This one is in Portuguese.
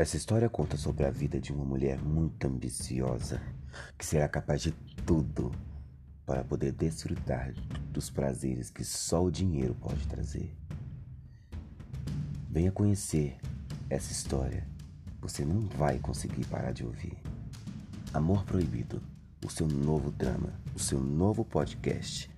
Essa história conta sobre a vida de uma mulher muito ambiciosa que será capaz de tudo para poder desfrutar dos prazeres que só o dinheiro pode trazer. Venha conhecer essa história. Você não vai conseguir parar de ouvir. Amor Proibido, o seu novo drama, o seu novo podcast